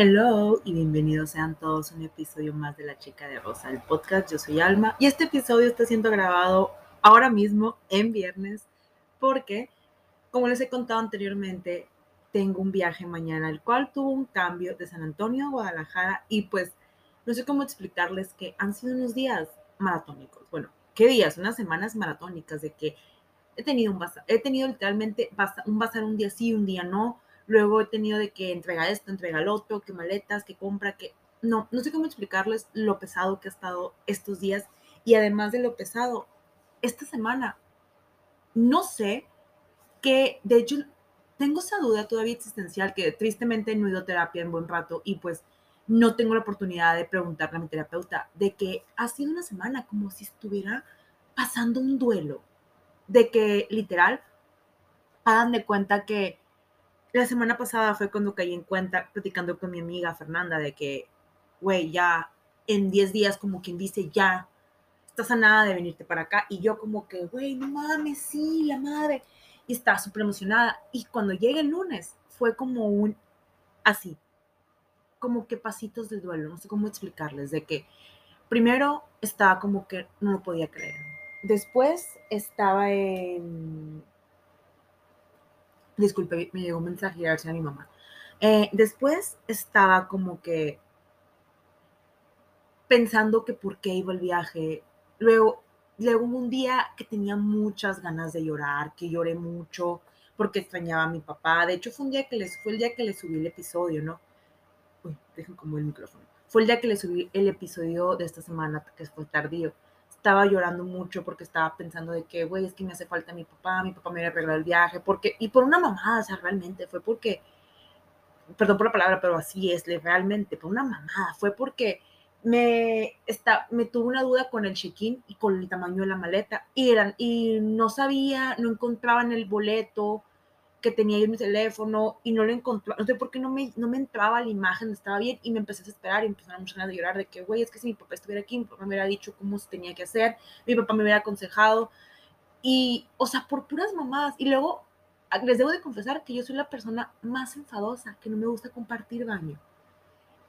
Hello y bienvenidos sean todos a un episodio más de La Chica de Rosa, el podcast. Yo soy Alma y este episodio está siendo grabado ahora mismo en viernes porque, como les he contado anteriormente, tengo un viaje mañana, el cual tuvo un cambio de San Antonio a Guadalajara y pues no sé cómo explicarles que han sido unos días maratónicos. Bueno, ¿qué días? Unas semanas maratónicas de que he tenido un bazar, he tenido literalmente un bazar un día sí, un día no Luego he tenido de que entrega esto, entrega el otro, que maletas, que compra, que... No, no sé cómo explicarles lo pesado que ha estado estos días. Y además de lo pesado, esta semana, no sé que, de hecho, tengo esa duda todavía existencial que tristemente no he ido a terapia en buen rato y pues no tengo la oportunidad de preguntarle a mi terapeuta de que ha sido una semana como si estuviera pasando un duelo, de que literal hagan de cuenta que la semana pasada fue cuando caí en cuenta, platicando con mi amiga Fernanda, de que, güey, ya en 10 días, como quien dice, ya estás a nada de venirte para acá. Y yo, como que, güey, no mames, sí, la madre. Y estaba súper emocionada. Y cuando llegué el lunes, fue como un así, como que pasitos de duelo, no sé cómo explicarles, de que primero estaba como que no lo podía creer. Después estaba en Disculpe, me llegó un mensaje a mi mamá. Eh, después estaba como que pensando que por qué iba el viaje. Luego, luego un día que tenía muchas ganas de llorar, que lloré mucho porque extrañaba a mi papá. De hecho, fue un día que les, fue el día que le subí el episodio, ¿no? Uy, dejen como el micrófono. Fue el día que le subí el episodio de esta semana, que fue tardío estaba llorando mucho porque estaba pensando de que, güey, es que me hace falta mi papá, mi papá me había arreglado el viaje, porque, y por una mamada, o sea, realmente fue porque, perdón por la palabra, pero así es, realmente, por una mamada, fue porque me, está, me tuve una duda con el check-in y con el tamaño de la maleta, y, eran, y no sabía, no encontraba en el boleto, que tenía yo en mi teléfono y no lo encontraba, no sé por qué no me, no me entraba la imagen, estaba bien y me empecé a desesperar y empezaron a ganas de llorar de que, güey, es que si mi papá estuviera aquí, mi papá me hubiera dicho cómo se tenía que hacer, mi papá me hubiera aconsejado y, o sea, por puras mamadas. Y luego, les debo de confesar que yo soy la persona más enfadosa, que no me gusta compartir baño.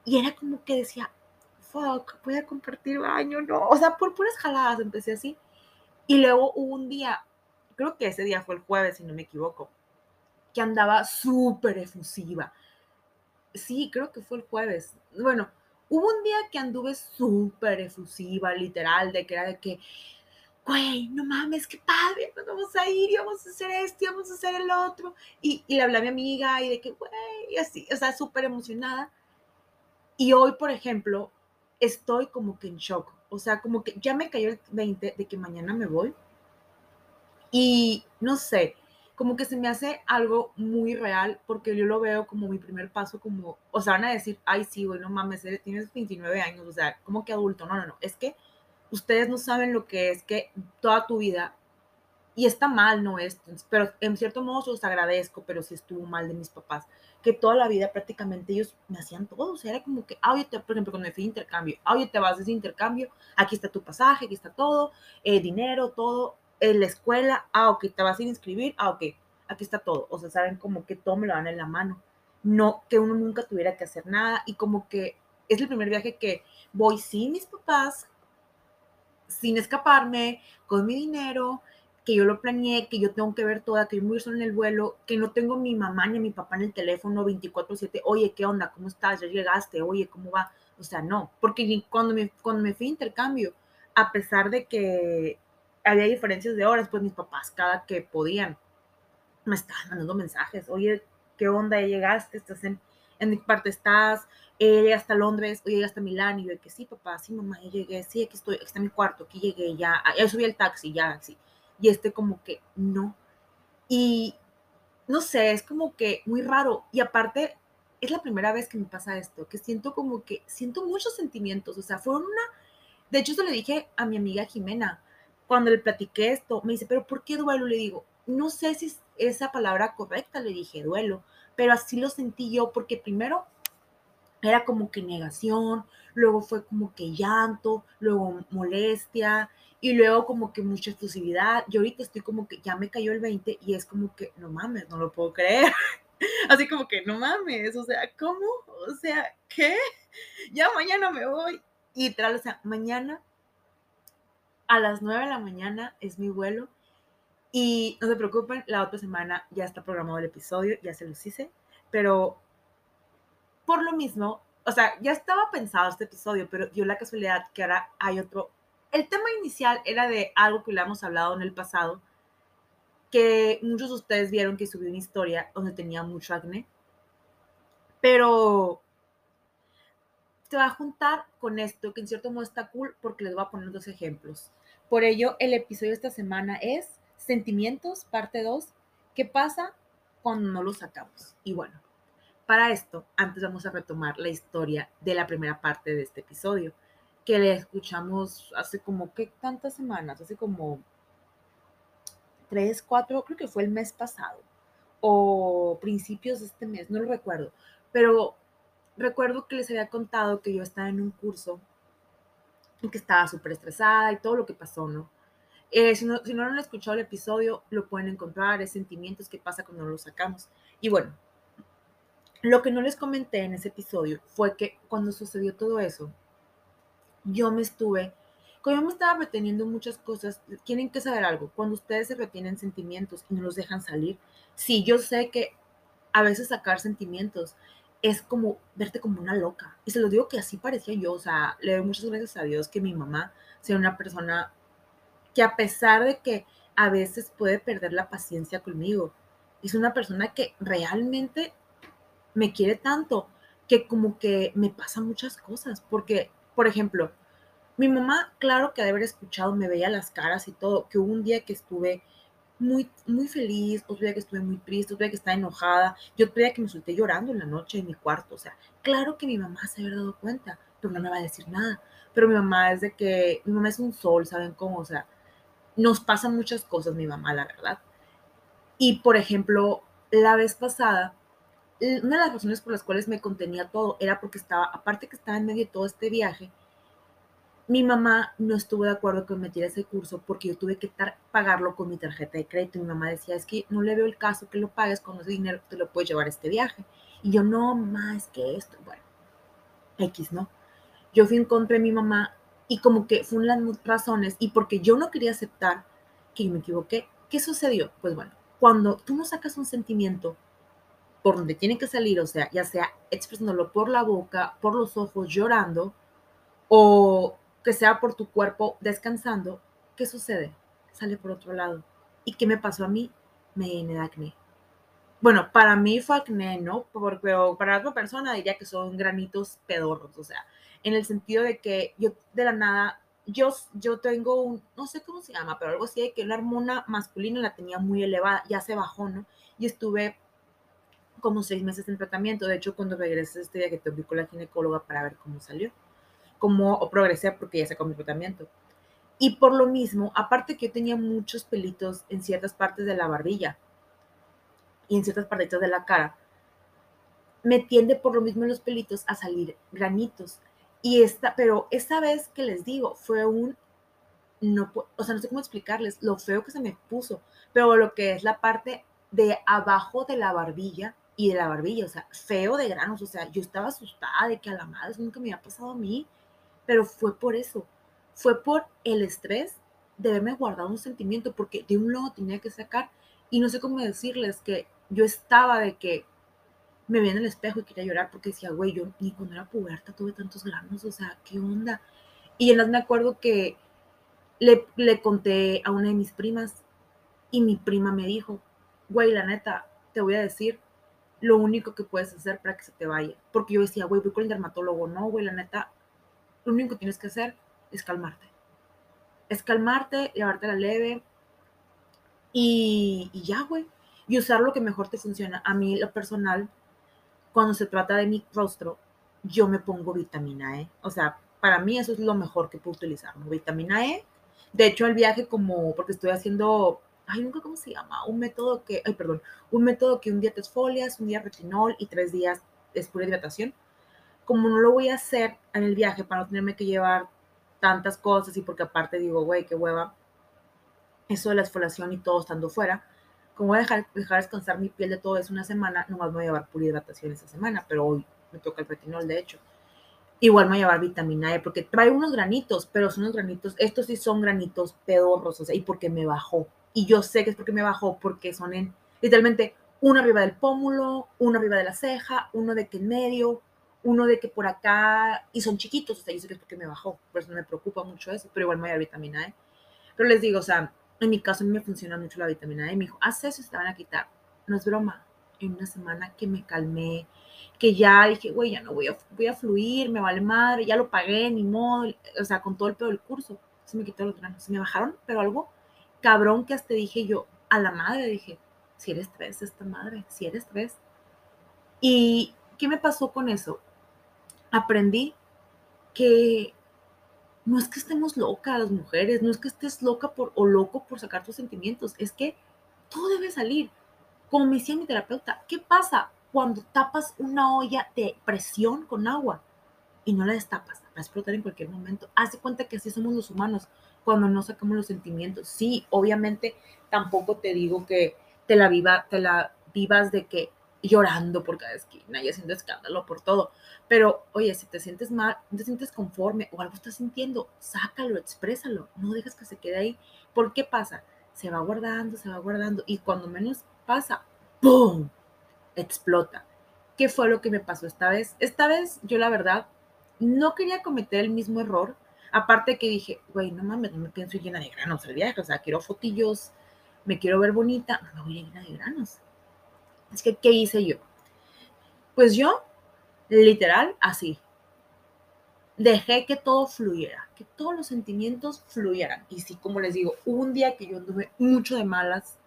Y era como que decía, fuck, voy a compartir baño, no. O sea, por puras jaladas empecé así. Y luego hubo un día, creo que ese día fue el jueves, si no me equivoco, que andaba súper efusiva. Sí, creo que fue el jueves. Bueno, hubo un día que anduve súper efusiva, literal, de que era de que, güey, no mames, qué padre, nos vamos a ir y vamos a hacer esto y vamos a hacer el otro. Y, y le hablé a mi amiga y de que, güey, y así, o sea, súper emocionada. Y hoy, por ejemplo, estoy como que en shock. O sea, como que ya me cayó el 20 de que mañana me voy. Y no sé, como que se me hace algo muy real porque yo lo veo como mi primer paso, como, o sea, van a decir, ay, sí, güey, no mames, tienes 29 años, o sea, como que adulto, no, no, no, es que ustedes no saben lo que es que toda tu vida, y está mal, no es, pero en cierto modo los agradezco, pero sí estuvo mal de mis papás, que toda la vida prácticamente ellos me hacían todo, o sea, era como que, ah, oye, te, por ejemplo, cuando me fui de intercambio, ah, oye, te vas de ese intercambio, aquí está tu pasaje, aquí está todo, eh, dinero, todo, en la escuela, ah, ok, te vas a inscribir, ah, ok, aquí está todo. O sea, saben como que todo me lo dan en la mano. No que uno nunca tuviera que hacer nada y como que es el primer viaje que voy sin mis papás, sin escaparme, con mi dinero, que yo lo planeé, que yo tengo que ver toda, que yo solo en el vuelo, que no tengo mi mamá ni a mi papá en el teléfono 24/7, oye, ¿qué onda? ¿Cómo estás? ¿Ya llegaste? Oye, ¿cómo va? O sea, no, porque cuando me, cuando me fui a intercambio, a pesar de que había diferencias de horas, pues mis papás cada que podían me estaban mandando mensajes, oye, ¿qué onda? ¿Ya llegaste? ¿Estás en, en mi parte estás? Eh, ¿Llegaste a Londres? ¿O llegaste a Milán? Y yo, que sí, papá, sí, mamá, ya llegué, sí, aquí estoy, aquí está mi cuarto, aquí llegué, ya, ya subí el taxi, ya, sí. Y este como que, no. Y, no sé, es como que muy raro. Y aparte, es la primera vez que me pasa esto, que siento como que, siento muchos sentimientos, o sea, fue una, de hecho, se le dije a mi amiga Jimena, cuando le platiqué esto, me dice, pero ¿por qué duelo? Le digo, no sé si es esa palabra correcta, le dije duelo, pero así lo sentí yo porque primero era como que negación, luego fue como que llanto, luego molestia y luego como que mucha exclusividad. Yo ahorita estoy como que ya me cayó el 20 y es como que no mames, no lo puedo creer. Así como que, no mames, o sea, ¿cómo? O sea, ¿qué? Ya mañana me voy. Y tal, o sea, mañana a las 9 de la mañana es mi vuelo. Y no se preocupen, la otra semana ya está programado el episodio, ya se los hice. Pero por lo mismo, o sea, ya estaba pensado este episodio, pero dio la casualidad que ahora hay otro. El tema inicial era de algo que le hemos hablado en el pasado, que muchos de ustedes vieron que subí una historia donde tenía mucho acné, pero se va a juntar con esto, que en cierto modo está cool porque les voy a poner dos ejemplos. Por ello, el episodio de esta semana es Sentimientos, parte 2, ¿qué pasa cuando no lo sacamos? Y bueno, para esto, antes vamos a retomar la historia de la primera parte de este episodio, que le escuchamos hace como, ¿qué tantas semanas? Hace como tres, cuatro, creo que fue el mes pasado, o principios de este mes, no lo recuerdo, pero recuerdo que les había contado que yo estaba en un curso y que estaba súper estresada y todo lo que pasó, ¿no? Eh, si ¿no? Si no han escuchado el episodio, lo pueden encontrar, es sentimientos que pasa cuando lo sacamos. Y bueno, lo que no les comenté en ese episodio fue que cuando sucedió todo eso, yo me estuve como yo me estaba reteniendo muchas cosas, tienen que saber algo. Cuando ustedes se retienen sentimientos y no los dejan salir, sí, yo sé que a veces sacar sentimientos es como verte como una loca. Y se lo digo que así parecía yo. O sea, le doy muchas gracias a Dios que mi mamá sea una persona que a pesar de que a veces puede perder la paciencia conmigo, es una persona que realmente me quiere tanto que como que me pasan muchas cosas. Porque, por ejemplo, mi mamá, claro que de haber escuchado, me veía las caras y todo, que hubo un día que estuve muy, muy feliz, otro día que estuve muy triste, otro día que estaba enojada, yo otro día que me solté llorando en la noche en mi cuarto. O sea, claro que mi mamá se había dado cuenta, pero no me va a decir nada. Pero mi mamá es de que, mi mamá es un sol, ¿saben cómo? O sea, nos pasan muchas cosas, mi mamá, la verdad. Y, por ejemplo, la vez pasada, una de las razones por las cuales me contenía todo era porque estaba, aparte que estaba en medio de todo este viaje, mi mamá no estuvo de acuerdo con metiera ese curso porque yo tuve que pagarlo con mi tarjeta de crédito. Mi mamá decía, es que no le veo el caso que lo pagues con ese dinero te lo puedes llevar a este viaje. Y yo, no, más que esto. Bueno, X, ¿no? Yo fui en contra de mi mamá y como que fue una de las razones y porque yo no quería aceptar que me equivoqué. ¿Qué sucedió? Pues bueno, cuando tú no sacas un sentimiento por donde tiene que salir, o sea, ya sea expresándolo por la boca, por los ojos, llorando, o que sea por tu cuerpo descansando, ¿qué sucede? Sale por otro lado. ¿Y qué me pasó a mí? Me da acné. Bueno, para mí fue acné, ¿no? Porque para otra persona diría que son granitos pedorros, o sea, en el sentido de que yo de la nada, yo, yo tengo un, no sé cómo se llama, pero algo así de que una hormona masculina la tenía muy elevada, ya se bajó, ¿no? Y estuve como seis meses en tratamiento. De hecho, cuando regresé este día que te con la ginecóloga para ver cómo salió cómo progresé porque ya sacó mi tratamiento. Y por lo mismo, aparte que yo tenía muchos pelitos en ciertas partes de la barbilla y en ciertas partes de la cara, me tiende por lo mismo los pelitos a salir granitos. Y esta, pero esa vez que les digo, fue un, no, o sea, no sé cómo explicarles lo feo que se me puso, pero lo que es la parte de abajo de la barbilla y de la barbilla, o sea, feo de granos, o sea, yo estaba asustada de que a la madre nunca me había pasado a mí pero fue por eso, fue por el estrés de haberme guardado un sentimiento, porque de un lado tenía que sacar, y no sé cómo decirles que yo estaba de que me veía en el espejo y quería llorar porque decía, güey, yo ni cuando era puberta tuve tantos granos, o sea, ¿qué onda? Y además me acuerdo que le, le conté a una de mis primas y mi prima me dijo, güey, la neta, te voy a decir lo único que puedes hacer para que se te vaya. Porque yo decía, güey, voy con el dermatólogo. No, güey, la neta, lo único que tienes que hacer es calmarte. Es calmarte, llevarte la leve y, ya, güey. Y usar lo que mejor te funciona. A mí, lo personal, cuando se trata de mi rostro, yo me pongo vitamina E. O sea, para mí eso es lo mejor que puedo utilizar, Vitamina E. De hecho, el viaje como, porque estoy haciendo, ay, nunca cómo se llama, un método que, ay, perdón, un método que un día te esfolias, un día retinol y tres días es pura hidratación como no lo voy a hacer en el viaje para no tenerme que llevar tantas cosas y porque aparte digo, güey, qué hueva, eso de la exfoliación y todo estando fuera, como voy a dejar, dejar descansar mi piel de todo eso una semana, nomás voy a llevar pura hidratación esa semana, pero hoy me toca el retinol, de hecho. Igual me voy a llevar vitamina E, porque trae unos granitos, pero son unos granitos, estos sí son granitos pedorros, o sea, y porque me bajó. Y yo sé que es porque me bajó, porque son en, literalmente, uno arriba del pómulo, uno arriba de la ceja, uno de que en medio, uno de que por acá, y son chiquitos, o sea, yo sé que es porque me bajó, por eso no me preocupa mucho eso, pero igual me voy a dar vitamina E. Pero les digo, o sea, en mi caso a mí me funciona mucho la vitamina E. Me dijo, haz eso y te van a quitar. No es broma. En una semana que me calmé, que ya dije, güey, ya no voy a, voy a fluir, me vale madre, ya lo pagué, ni modo, o sea, con todo el pedo del curso. Se me quitó los granos, se me bajaron, pero algo cabrón que hasta dije yo, a la madre, dije, si eres tres, esta madre, si eres tres. ¿Y qué me pasó con eso? Aprendí que no es que estemos locas las mujeres, no es que estés loca por, o loco por sacar tus sentimientos, es que todo debe salir. Como me decía mi terapeuta, ¿qué pasa cuando tapas una olla de presión con agua y no la destapas? Va a explotar en cualquier momento. Haz de cuenta que así somos los humanos cuando no sacamos los sentimientos. Sí, obviamente tampoco te digo que te la viva, te la vivas de que llorando por cada esquina y haciendo escándalo por todo. Pero, oye, si te sientes mal, te sientes conforme o algo estás sintiendo, sácalo, exprésalo, no dejes que se quede ahí. ¿Por qué pasa? Se va guardando, se va guardando y cuando menos pasa, ¡pum! explota. ¿Qué fue lo que me pasó esta vez? Esta vez yo la verdad no quería cometer el mismo error. Aparte que dije, güey, no mames, no me pienso llena de granos el viaje, o sea, quiero fotillos, me quiero ver bonita, no me voy a llenar de granos es que, ¿qué hice yo? Pues yo, literal, así. Dejé que todo fluyera, que todos los sentimientos fluyeran. Y sí, como les digo, un día que yo anduve mucho de malas,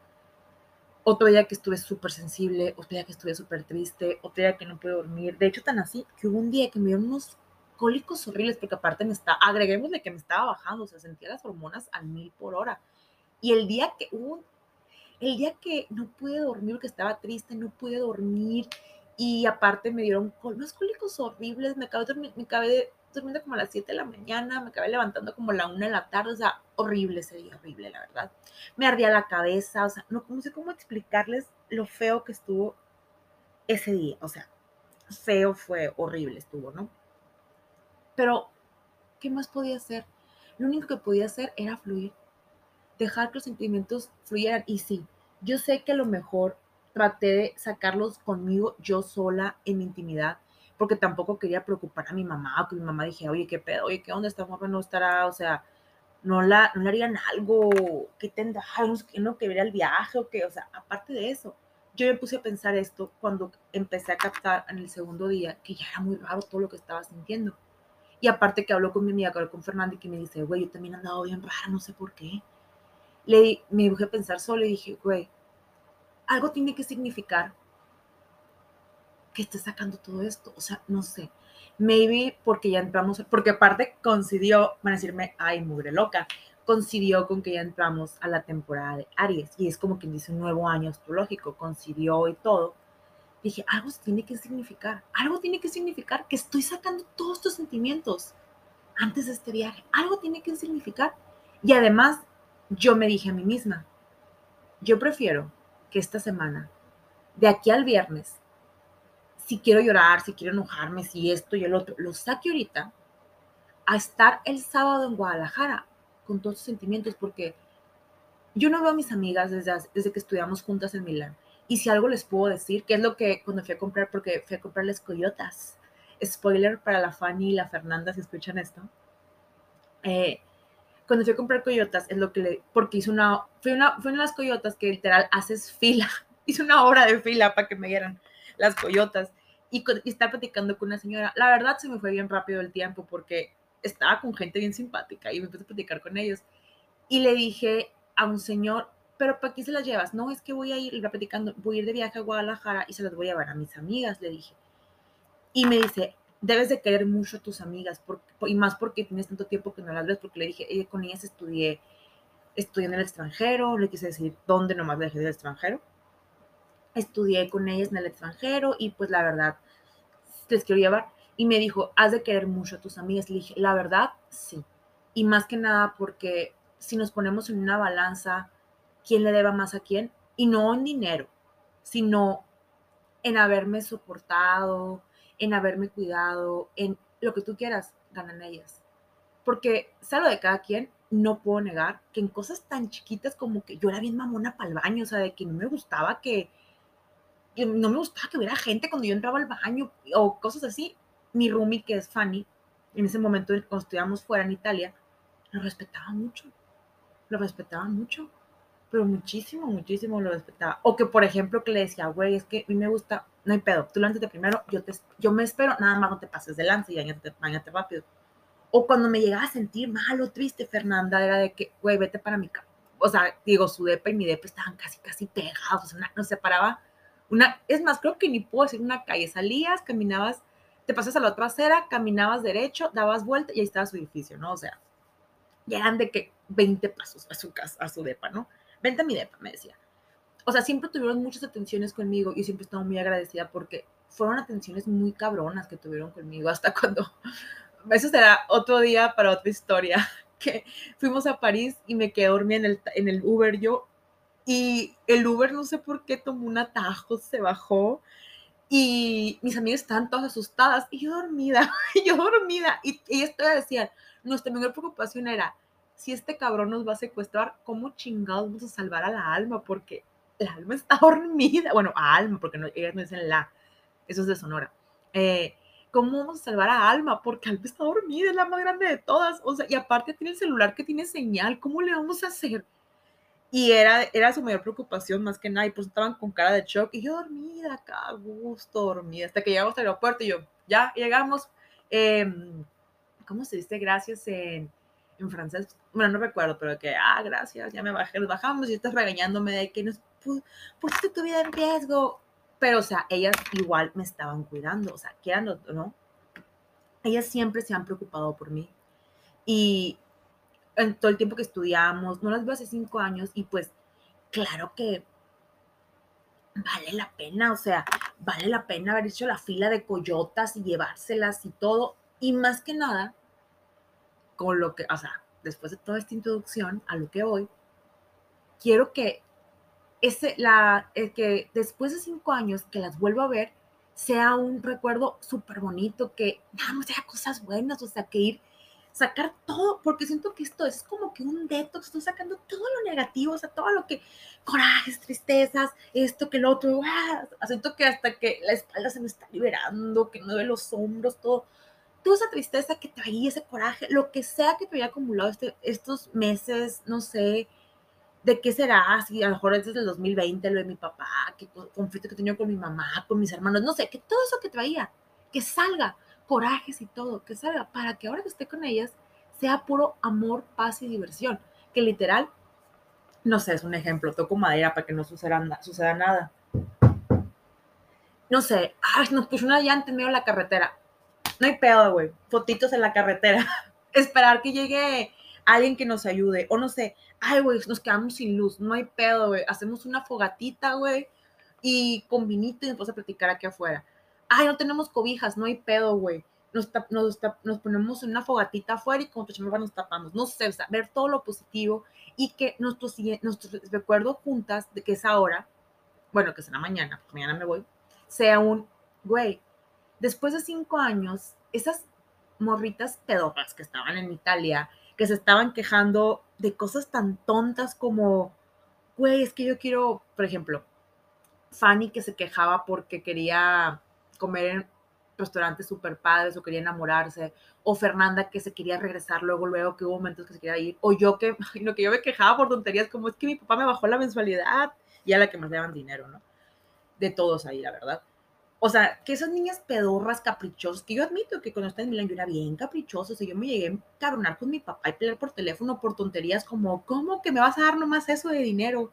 otro día que estuve súper sensible, otro día que estuve súper triste, otro día que no pude dormir. De hecho, tan así que hubo un día que me dieron unos cólicos horribles, porque aparte me está, agreguemos de que me estaba bajando, o sea, sentía las hormonas al mil por hora. Y el día que hubo el día que no pude dormir, que estaba triste, no pude dormir y aparte me dieron unos cólicos horribles, me acabé, me acabé durmiendo como a las 7 de la mañana, me acabé levantando como a la 1 de la tarde, o sea, horrible ese día, horrible, la verdad. Me ardía la cabeza, o sea, no, no sé cómo explicarles lo feo que estuvo ese día, o sea, feo fue, horrible estuvo, ¿no? Pero, ¿qué más podía hacer? Lo único que podía hacer era fluir, dejar que los sentimientos fluyeran. Y sí, yo sé que a lo mejor traté de sacarlos conmigo yo sola en mi intimidad, porque tampoco quería preocupar a mi mamá, o que mi mamá dije, oye, qué pedo, oye, ¿qué onda? Esta morra no estará, o sea, no, la, no le harían algo, que tendrá, que no, que el viaje, o que, o sea, aparte de eso, yo me puse a pensar esto cuando empecé a captar en el segundo día que ya era muy raro todo lo que estaba sintiendo. Y aparte que habló con mi amiga, con Fernanda, que me dice, güey, yo también andaba bien rara, no sé por qué le, me dibujé a pensar solo y dije, güey, algo tiene que significar que esté sacando todo esto. O sea, no sé. Maybe porque ya entramos, porque aparte coincidió, van a decirme, ay, mugre loca, coincidió con que ya entramos a la temporada de Aries y es como quien dice un nuevo año astrológico, coincidió y todo. Dije, algo tiene que significar, algo tiene que significar que estoy sacando todos estos sentimientos antes de este viaje, algo tiene que significar. Y además yo me dije a mí misma, yo prefiero que esta semana, de aquí al viernes, si quiero llorar, si quiero enojarme, si esto y el otro, lo saque ahorita, a estar el sábado en Guadalajara con todos sus sentimientos, porque yo no veo a mis amigas desde, desde que estudiamos juntas en Milán. Y si algo les puedo decir, que es lo que cuando fui a comprar, porque fui a comprarles coyotas, spoiler para la Fanny y la Fernanda si escuchan esto, eh, cuando fui a comprar coyotas, es lo que le, porque hice una, fue una, fue una de las coyotas que literal haces fila, hice una hora de fila para que me dieran las coyotas y, y estaba platicando con una señora. La verdad se me fue bien rápido el tiempo porque estaba con gente bien simpática y me puse a platicar con ellos. Y le dije a un señor, pero ¿para qué se las llevas? No, es que voy a ir, iba platicando, voy a ir de viaje a Guadalajara y se las voy a llevar a mis amigas, le dije. Y me dice, debes de querer mucho a tus amigas, y más porque tienes tanto tiempo que no las ves, porque le dije, eh, con ellas estudié, estudié en el extranjero, le quise decir dónde nomás le dejé del extranjero. Estudié con ellas en el extranjero y pues la verdad, les quiero llevar. Y me dijo, has de querer mucho a tus amigas. Le dije, la verdad, sí. Y más que nada porque si nos ponemos en una balanza, ¿quién le deba más a quién? Y no en dinero, sino en haberme soportado, en haberme cuidado, en lo que tú quieras, ganan ellas. Porque, sea lo de cada quien, no puedo negar que en cosas tan chiquitas como que yo era bien mamona para el baño, o sea, de que no me gustaba que, no me gustaba que hubiera gente cuando yo entraba al baño o cosas así. Mi roomie, que es Fanny, en ese momento cuando estudiamos fuera en Italia, lo respetaba mucho, lo respetaba mucho, pero muchísimo, muchísimo lo respetaba. O que, por ejemplo, que le decía, güey, es que a mí me gusta, no hay pedo, tú lánzate primero, yo, te, yo me espero, nada más no te pases de lance y bañate, rápido. O cuando me llegaba a sentir mal o triste, Fernanda, era de que, güey, vete para mi casa. O sea, digo, su depa y mi depa estaban casi, casi pegados, o sea, nos separaba una, es más, creo que ni puedo decir una calle, salías, caminabas, te pasas a la otra acera, caminabas derecho, dabas vuelta y ahí estaba su edificio, ¿no? O sea, ya eran de que 20 pasos a su casa, a su depa, ¿no? Vente a mi depa, me decía. O sea, siempre tuvieron muchas atenciones conmigo y siempre estaba muy agradecida porque fueron atenciones muy cabronas que tuvieron conmigo hasta cuando eso será otro día para otra historia, que fuimos a París y me quedé dormida en el, en el Uber yo y el Uber no sé por qué tomó un atajo, se bajó y mis amigas estaban todas asustadas y yo dormida, y yo dormida y, ellas todavía decían, nuestra mayor preocupación era, si este cabrón nos va a secuestrar, ¿cómo chingados vamos a salvar a la alma? Porque la alma está dormida, bueno, a alma, porque no, ellas no dicen la, eso es de Sonora. Eh, ¿cómo vamos a salvar a Alma? Porque Alma está dormida, es la más grande de todas. O sea, y aparte tiene el celular que tiene señal, ¿cómo le vamos a hacer? Y era, era su mayor preocupación más que nada, y pues estaban con cara de shock, y yo dormida, acá, gusto, dormida, hasta que llegamos al aeropuerto, y yo, ya, llegamos, em, ¿cómo se dice gracias en, en francés? Bueno, no recuerdo, pero que, ah, gracias, ya me bajé, nos bajamos, y estás regañándome de que nos pusiste tu vida en riesgo, pero, o sea, ellas igual me estaban cuidando, o sea, quieran no, ellas siempre se han preocupado por mí. Y en todo el tiempo que estudiamos, no las veo hace cinco años, y pues, claro que vale la pena, o sea, vale la pena haber hecho la fila de coyotas y llevárselas y todo, y más que nada, con lo que, o sea, después de toda esta introducción a lo que voy, quiero que ese, la, el que después de cinco años que las vuelvo a ver, sea un recuerdo súper bonito, que nada más sea cosas buenas, o sea, que ir, sacar todo, porque siento que esto es como que un detox, estoy sacando todo lo negativo, o sea, todo lo que, corajes, tristezas, esto, que el otro, ¡ah! siento que hasta que la espalda se me está liberando, que no ve los hombros, todo, toda esa tristeza que traía, ese coraje, lo que sea que te haya acumulado este, estos meses, no sé, de qué será, si a lo mejor es desde el 2020 lo de mi papá, qué conflicto que tenía con mi mamá, con mis hermanos, no sé, que todo eso que traía, que salga, corajes y todo, que salga, para que ahora que esté con ellas sea puro amor, paz y diversión, que literal, no sé, es un ejemplo, toco madera para que no suceda, suceda nada. No sé, ay, nos puso una llanta en medio de la carretera. No hay pedo, güey. Fotitos en la carretera. Esperar que llegue alguien que nos ayude. O no sé, ay, güey, nos quedamos sin luz, no hay pedo, güey. Hacemos una fogatita, güey, y con vinito y nos a platicar aquí afuera. Ay, no tenemos cobijas, no hay pedo, güey. Nos, nos, nos, ponemos en una fogatita afuera y con tu nos tapamos. No sé, o sea, ver todo lo positivo y que nuestros, nuestros recuerdos juntas de que es ahora, bueno, que será mañana, porque mañana me voy, sea un, güey, después de cinco años, esas morritas pedorras que estaban en Italia, que se estaban quejando de cosas tan tontas como, güey, es que yo quiero, por ejemplo, Fanny que se quejaba porque quería comer en restaurantes super padres o quería enamorarse, o Fernanda que se quería regresar luego, luego que hubo momentos que se quería ir, o yo que, lo que yo me quejaba por tonterías como es que mi papá me bajó la mensualidad y a la que más daban dinero, ¿no? De todos ahí, la verdad. O sea, que esas niñas pedorras, caprichosas, que yo admito que cuando estaba en Milán yo era bien caprichoso, o sea, yo me llegué a cabronar con mi papá y pelear por teléfono por tonterías como, ¿cómo que me vas a dar nomás eso de dinero?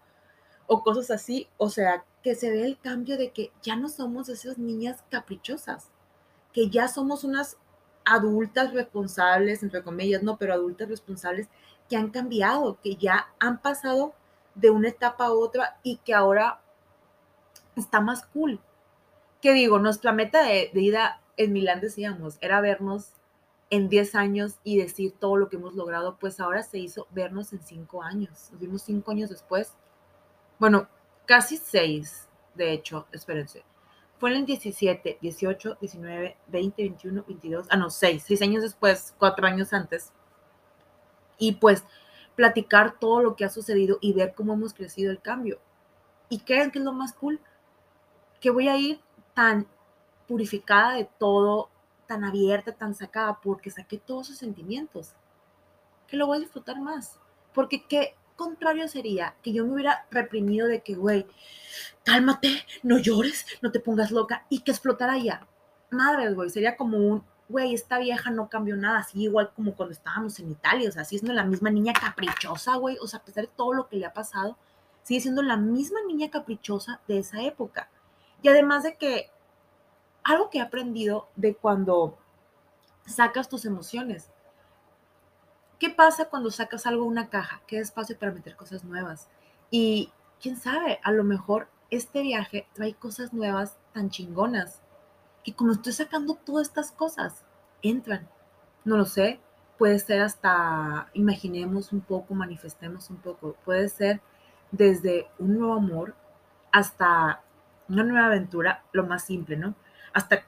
O cosas así, o sea, que se ve el cambio de que ya no somos esas niñas caprichosas, que ya somos unas adultas responsables, entre comillas, no, pero adultas responsables que han cambiado, que ya han pasado de una etapa a otra y que ahora está más cool que digo, nuestra meta de, de ida en Milán, decíamos, era vernos en 10 años y decir todo lo que hemos logrado, pues ahora se hizo vernos en 5 años. Nos vimos 5 años después. Bueno, casi seis, de hecho, espérense. Fue en el 17, 18, 19, 20, 21, 22, ah, no, seis, seis años después, cuatro años antes. Y pues platicar todo lo que ha sucedido y ver cómo hemos crecido el cambio. ¿Y creen que es lo más cool? Que voy a ir tan purificada de todo, tan abierta, tan sacada, porque saqué todos esos sentimientos, que lo voy a disfrutar más. Porque qué contrario sería que yo me hubiera reprimido de que, güey, cálmate, no llores, no te pongas loca y que explotara ya. Madre, güey, sería como un, güey, esta vieja no cambió nada, así igual como cuando estábamos en Italia, o sea, sigue siendo la misma niña caprichosa, güey, o sea, a pesar de todo lo que le ha pasado, sigue siendo la misma niña caprichosa de esa época. Y además de que algo que he aprendido de cuando sacas tus emociones. ¿Qué pasa cuando sacas algo de una caja? Qué espacio para meter cosas nuevas. Y quién sabe, a lo mejor este viaje trae cosas nuevas tan chingonas que como estoy sacando todas estas cosas, entran. No lo sé, puede ser hasta, imaginemos un poco, manifestemos un poco, puede ser desde un nuevo amor hasta una nueva aventura, lo más simple, ¿no? Hasta,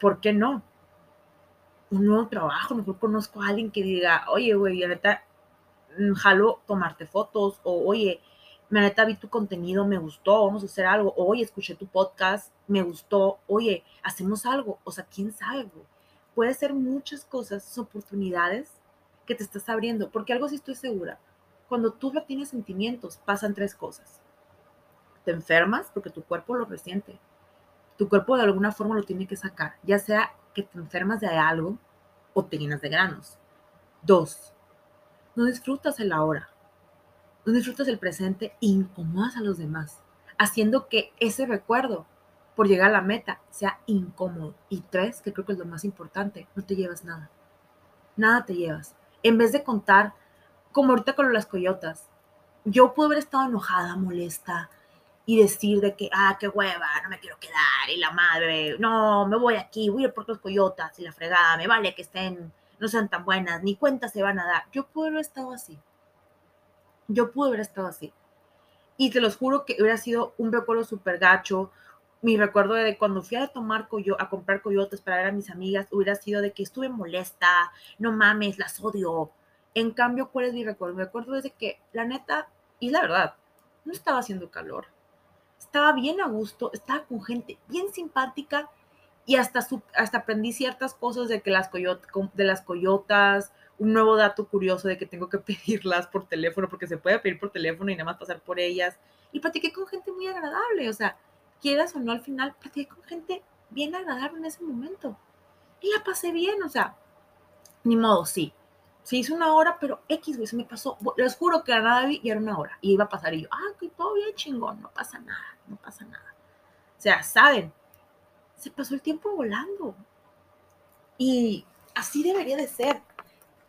¿por qué no? Un nuevo trabajo, mejor conozco a alguien que diga, oye, güey, la neta, mm, jalo tomarte fotos, o oye, la neta vi tu contenido, me gustó, vamos a hacer algo, oye, escuché tu podcast, me gustó, oye, hacemos algo, o sea, quién sabe, güey. Puede ser muchas cosas, oportunidades que te estás abriendo, porque algo sí estoy segura, cuando tú tienes sentimientos, pasan tres cosas. Te enfermas porque tu cuerpo lo resiente. Tu cuerpo de alguna forma lo tiene que sacar, ya sea que te enfermas de algo o te llenas de granos. Dos, no disfrutas el ahora no disfrutas el presente e incomodas a los demás, haciendo que ese recuerdo por llegar a la meta sea incómodo. Y tres, que creo que es lo más importante, no te llevas nada. Nada te llevas. En vez de contar, como ahorita con las coyotas, yo puedo haber estado enojada, molesta y decir de que, ah, qué hueva, no me quiero quedar, y la madre, no, me voy aquí, voy a ir por las coyotas y la fregada, me vale que estén, no sean tan buenas, ni cuenta se van a dar. Yo puedo haber estado así. Yo pude haber estado así. Y te los juro que hubiera sido un recuerdo súper gacho. Mi recuerdo de cuando fui a tomar coyo a comprar coyotes para ver a mis amigas, hubiera sido de que estuve molesta, no mames, las odio. En cambio, ¿cuál es mi recuerdo? Mi recuerdo es de que, la neta, y la verdad, no estaba haciendo calor. Estaba bien a gusto, estaba con gente bien simpática y hasta, hasta aprendí ciertas cosas de que las, de las coyotas, un nuevo dato curioso de que tengo que pedirlas por teléfono, porque se puede pedir por teléfono y nada más pasar por ellas. Y platiqué con gente muy agradable, o sea, quieras o no, al final platiqué con gente bien agradable en ese momento. Y la pasé bien, o sea, ni modo, sí. Se hizo una hora, pero X, güey, se me pasó. Les juro que a nada vi y era una hora. Y iba a pasar y yo, ah, que todo bien chingón, no pasa nada, no pasa nada. O sea, saben, se pasó el tiempo volando. Y así debería de ser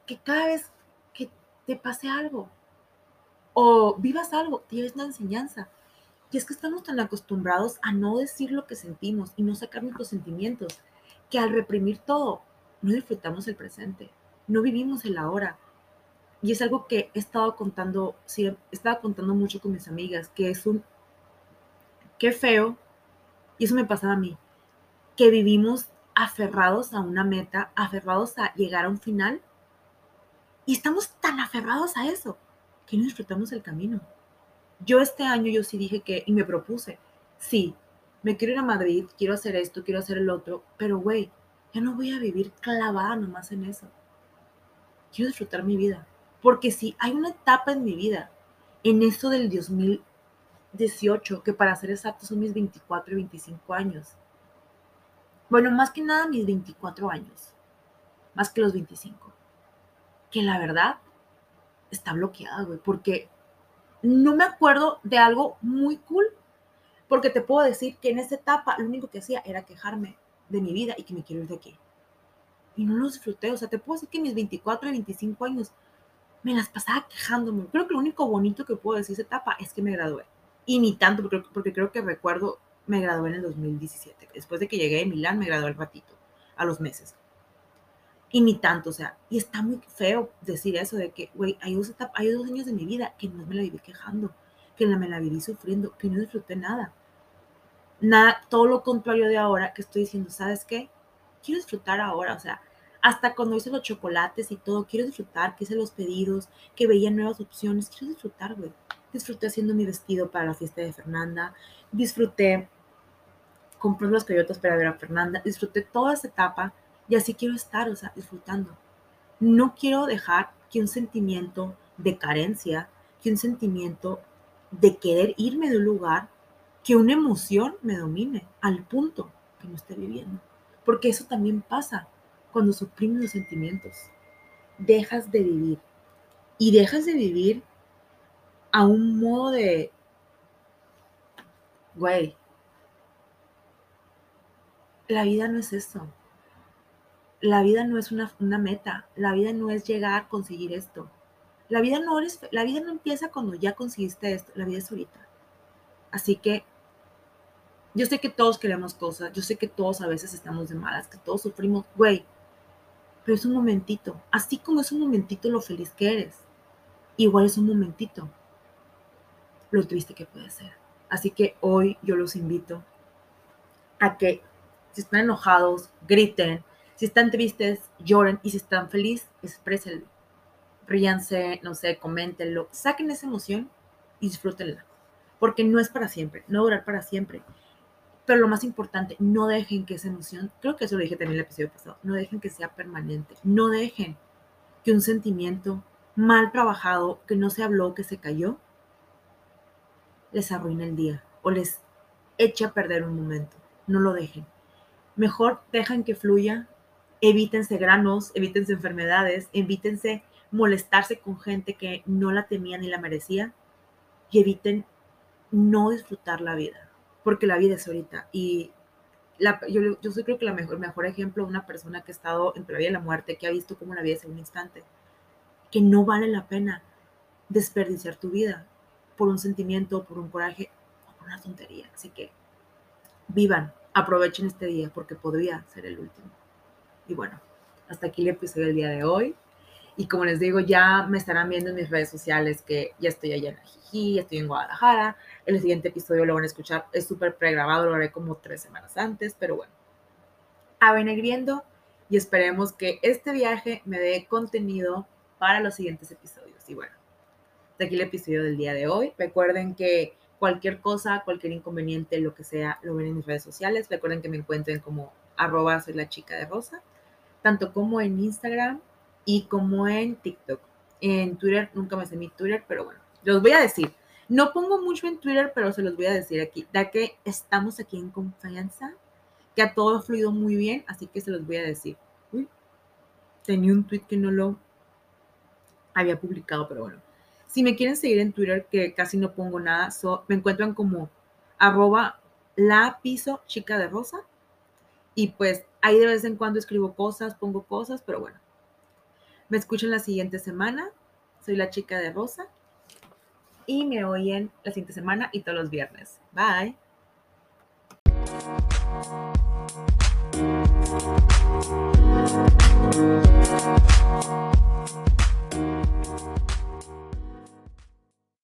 que cada vez que te pase algo o vivas algo, tienes una enseñanza. Y es que estamos tan acostumbrados a no decir lo que sentimos y no sacar nuestros sentimientos, que al reprimir todo, no disfrutamos el presente, no vivimos el ahora. Y es algo que he estado contando, sí, he contando mucho con mis amigas, que es un, qué feo, y eso me pasaba a mí, que vivimos aferrados a una meta, aferrados a llegar a un final y estamos tan aferrados a eso que no disfrutamos el camino. Yo este año yo sí dije que, y me propuse, sí, me quiero ir a Madrid, quiero hacer esto, quiero hacer el otro, pero güey, ya no voy a vivir clavada nomás en eso. Quiero disfrutar mi vida. Porque si hay una etapa en mi vida, en eso del 2018, que para ser exacto son mis 24 y 25 años. Bueno, más que nada mis 24 años, más que los 25 que la verdad está bloqueada, güey, porque no me acuerdo de algo muy cool, porque te puedo decir que en esa etapa lo único que hacía era quejarme de mi vida y que me quiero ir de aquí. Y no lo disfruté, o sea, te puedo decir que mis 24 y 25 años me las pasaba quejándome. Creo que lo único bonito que puedo decir de esa etapa es que me gradué. Y ni tanto, porque, porque creo que recuerdo, me gradué en el 2017. Después de que llegué de Milán, me gradué al ratito, a los meses y ni tanto, o sea, y está muy feo decir eso de que, güey, hay dos, hay dos años de mi vida que no me la viví quejando, que me la viví sufriendo, que no disfruté nada. Nada, todo lo contrario de ahora que estoy diciendo, ¿sabes qué? Quiero disfrutar ahora, o sea, hasta cuando hice los chocolates y todo, quiero disfrutar, que hice los pedidos, que veía nuevas opciones, quiero disfrutar, güey. Disfruté haciendo mi vestido para la fiesta de Fernanda, disfruté comprando las coyotas para ver a Fernanda, disfruté toda esa etapa y así quiero estar, o sea, disfrutando. No quiero dejar que un sentimiento de carencia, que un sentimiento de querer irme de un lugar, que una emoción me domine al punto que no esté viviendo. Porque eso también pasa cuando suprimes los sentimientos. Dejas de vivir. Y dejas de vivir a un modo de, güey, la vida no es eso. La vida no es una, una, meta. La vida no es llegar a conseguir esto. La vida no eres, la vida no empieza cuando ya conseguiste esto. La vida es ahorita. Así que yo sé que todos queremos cosas. Yo sé que todos a veces estamos de malas, que todos sufrimos, güey. Pero es un momentito. Así como es un momentito lo feliz que eres. Igual es un momentito lo triste que puede ser. Así que hoy yo los invito a que si están enojados, griten, si están tristes, lloren y si están felices, exprésenlo. Ríanse, no sé, coméntenlo, saquen esa emoción y disfrútenla. Porque no es para siempre, no durar para siempre. Pero lo más importante, no dejen que esa emoción, creo que eso lo dije también en el episodio pasado, no dejen que sea permanente, no dejen que un sentimiento mal trabajado, que no se habló, que se cayó, les arruine el día o les eche a perder un momento. No lo dejen. Mejor dejan que fluya, evítense granos, evítense enfermedades, evítense molestarse con gente que no la temía ni la merecía y eviten no disfrutar la vida, porque la vida es ahorita. Y yo soy creo que la mejor, mejor ejemplo de una persona que ha estado entre la vida y la muerte, que ha visto cómo la vida es en un instante, que no vale la pena desperdiciar tu vida por un sentimiento, por un coraje o por una tontería. Así que vivan, aprovechen este día porque podría ser el último. Y bueno, hasta aquí el episodio del día de hoy. Y como les digo, ya me estarán viendo en mis redes sociales que ya estoy allá en Ajijí, ya estoy en Guadalajara. El siguiente episodio lo van a escuchar, es súper pregrabado, lo haré como tres semanas antes, pero bueno. A venir viendo y esperemos que este viaje me dé contenido para los siguientes episodios. Y bueno, hasta aquí el episodio del día de hoy. Recuerden que cualquier cosa, cualquier inconveniente, lo que sea, lo ven en mis redes sociales. Recuerden que me encuentren como arroba soy la chica de rosa, tanto como en Instagram y como en TikTok. En Twitter, nunca me sé mi Twitter, pero bueno, los voy a decir. No pongo mucho en Twitter, pero se los voy a decir aquí, ya que estamos aquí en confianza, que a todo ha fluido muy bien, así que se los voy a decir. Uy, tenía un tweet que no lo había publicado, pero bueno. Si me quieren seguir en Twitter, que casi no pongo nada, me encuentran como arroba la piso chica de rosa. Y pues ahí de vez en cuando escribo cosas, pongo cosas, pero bueno. Me escuchan la siguiente semana. Soy la chica de rosa. Y me oyen la siguiente semana y todos los viernes. Bye.